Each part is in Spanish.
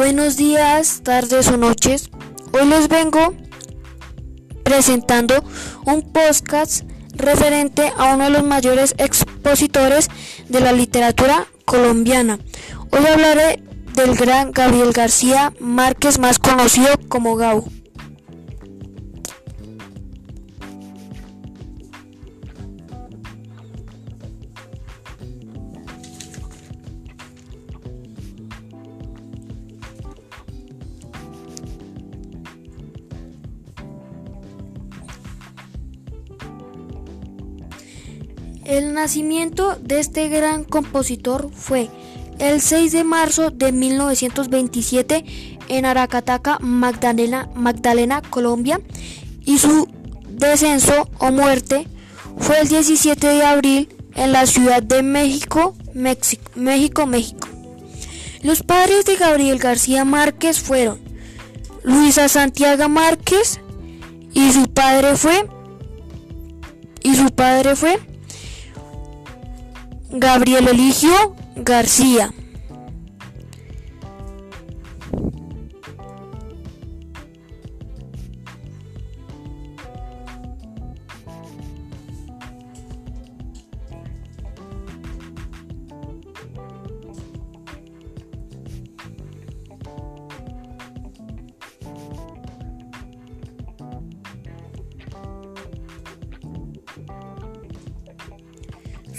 Buenos días, tardes o noches. Hoy les vengo presentando un podcast referente a uno de los mayores expositores de la literatura colombiana. Hoy hablaré del gran Gabriel García Márquez, más conocido como Gau. El nacimiento de este gran compositor fue el 6 de marzo de 1927 en Aracataca, Magdalena, Colombia, y su descenso o muerte fue el 17 de abril en la Ciudad de México, México, México, México. Los padres de Gabriel García Márquez fueron Luisa Santiago Márquez y su padre fue y su padre fue Gabriel Eligio García.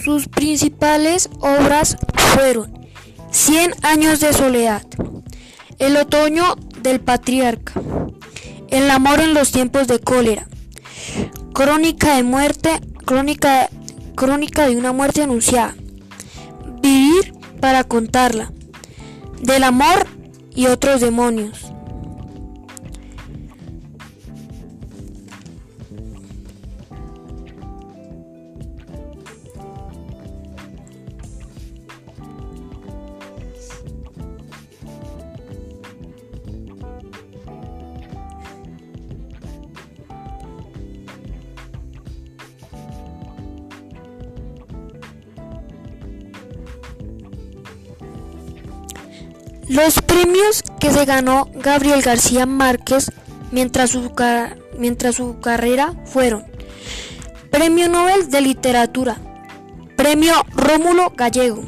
Sus principales obras fueron Cien años de soledad, El otoño del patriarca, El amor en los tiempos de cólera, Crónica de muerte, crónica, crónica de una muerte anunciada, Vivir para contarla, Del amor y otros demonios. Los premios que se ganó Gabriel García Márquez mientras su, mientras su carrera fueron Premio Nobel de Literatura, Premio Rómulo Gallego,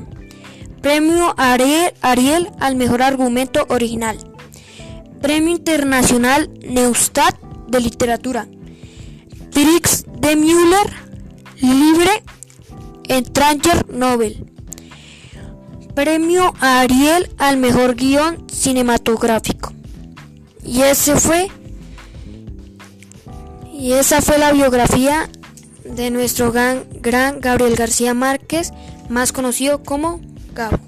Premio Ariel, al Mejor Argumento Original, Premio Internacional Neustadt de Literatura, Prix de Müller Libre Entranger Nobel. Premio Ariel al mejor guion cinematográfico. Y ese fue y esa fue la biografía de nuestro gran, gran Gabriel García Márquez, más conocido como Gabo.